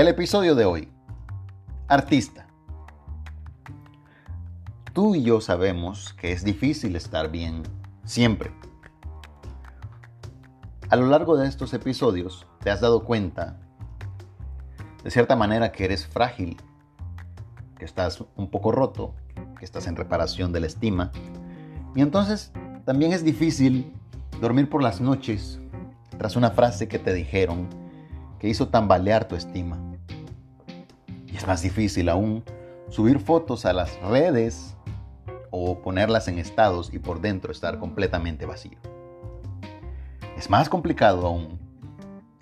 El episodio de hoy. Artista. Tú y yo sabemos que es difícil estar bien siempre. A lo largo de estos episodios te has dado cuenta, de cierta manera, que eres frágil, que estás un poco roto, que estás en reparación de la estima. Y entonces también es difícil dormir por las noches tras una frase que te dijeron que hizo tambalear tu estima. Es más difícil aún subir fotos a las redes o ponerlas en estados y por dentro estar completamente vacío. Es más complicado aún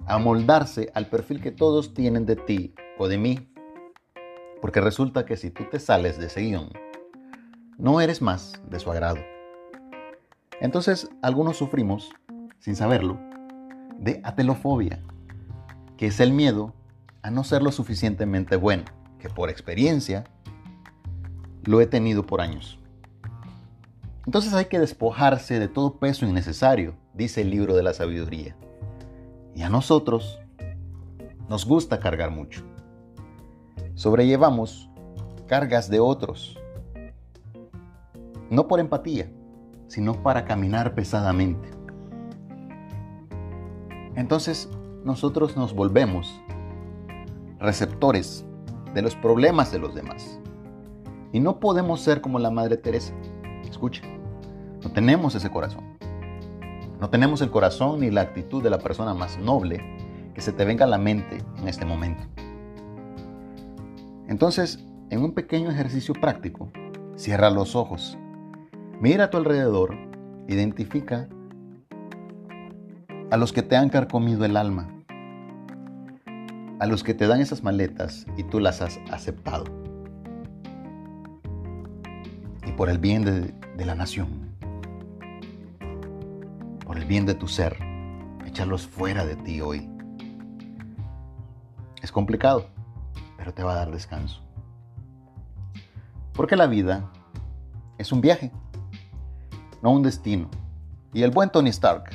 amoldarse al perfil que todos tienen de ti o de mí, porque resulta que si tú te sales de ese guion, no eres más de su agrado. Entonces, algunos sufrimos, sin saberlo, de atelofobia, que es el miedo a no ser lo suficientemente bueno, que por experiencia lo he tenido por años. Entonces hay que despojarse de todo peso innecesario, dice el libro de la sabiduría. Y a nosotros nos gusta cargar mucho. Sobrellevamos cargas de otros, no por empatía, sino para caminar pesadamente. Entonces nosotros nos volvemos receptores de los problemas de los demás. Y no podemos ser como la Madre Teresa. Escucha, no tenemos ese corazón. No tenemos el corazón ni la actitud de la persona más noble que se te venga a la mente en este momento. Entonces, en un pequeño ejercicio práctico, cierra los ojos, mira a tu alrededor, identifica a los que te han carcomido el alma, a los que te dan esas maletas y tú las has aceptado. Y por el bien de, la nación, por el bien de tu ser, echarlos fuera de ti hoy. Es complicado, pero te va a dar descanso. Porque la vida es un viaje, no un destino. Y el buen Tony Stark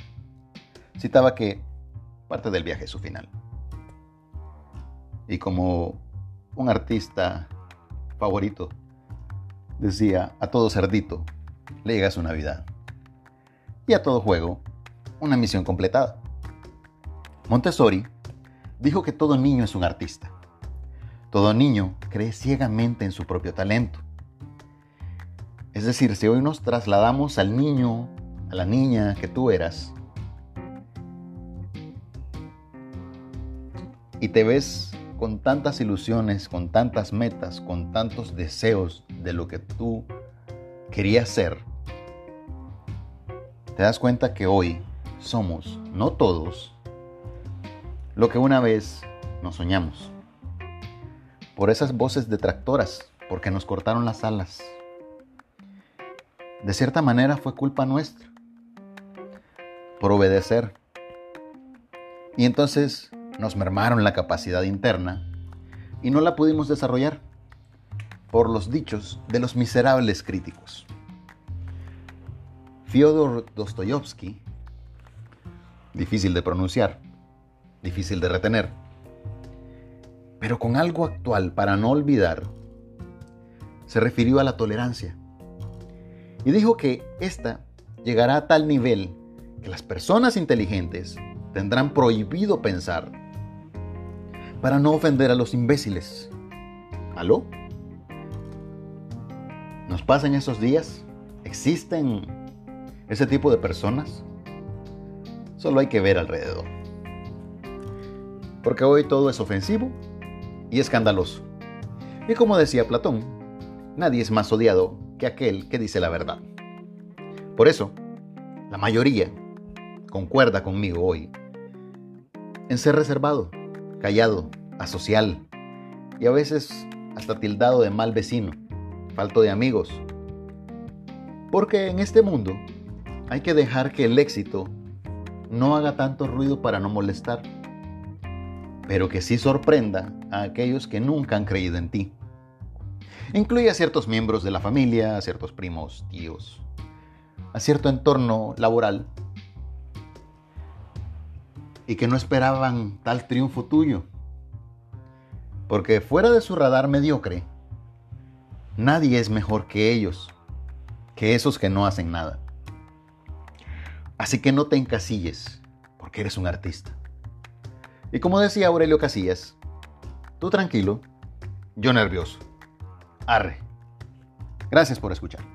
citaba que parte del viaje es su final. Y como un artista favorito decía, a todo cerdito le llega su Navidad y a todo juego una misión completada. Montessori dijo que todo niño es un artista. Todo niño cree ciegamente en su propio talento. Es decir, si hoy nos trasladamos al niño, a la niña que tú eras, y te ves con tantas ilusiones, con tantas metas, con tantos deseos de lo que tú querías ser, te das cuenta que hoy somos, no todos, lo que una vez nos soñamos. Por esas voces detractoras, porque nos cortaron las alas. De cierta manera fue culpa nuestra, por obedecer. Y entonces nos mermaron la capacidad interna y no la pudimos desarrollar por los dichos de los miserables críticos. Fyodor Dostoyevsky, difícil de pronunciar, difícil de retener, pero con algo actual para no olvidar, se refirió a la tolerancia y dijo que esta llegará a tal nivel que las personas inteligentes tendrán prohibido pensar para no ofender a los imbéciles. ¿Aló? ¿Nos pasan esos días? ¿Existen ese tipo de personas, solo hay que ver alrededor. Porque hoy todo es ofensivo y escandaloso. Y como decía Platón, nadie es más odiado que aquel que dice la verdad. Por eso, la mayoría concuerda conmigo hoy en ser reservado, callado, asocial y a veces hasta tildado de mal vecino, falto de amigos. Porque en este mundo hay que dejar que el éxito no haga tanto ruido para no molestar, pero que sí sorprenda a aquellos que nunca han creído en ti. Incluye a ciertos miembros de la familia, a ciertos primos, tíos, a cierto entorno laboral y que no esperaban tal triunfo tuyo. Porque fuera de su radar mediocre, nadie es mejor que ellos, que esos que no hacen nada. Así que no te encasilles, porque eres un artista. Y como decía Aurelio Casillas, tú tranquilo, yo nervioso. Arre. Gracias por escuchar.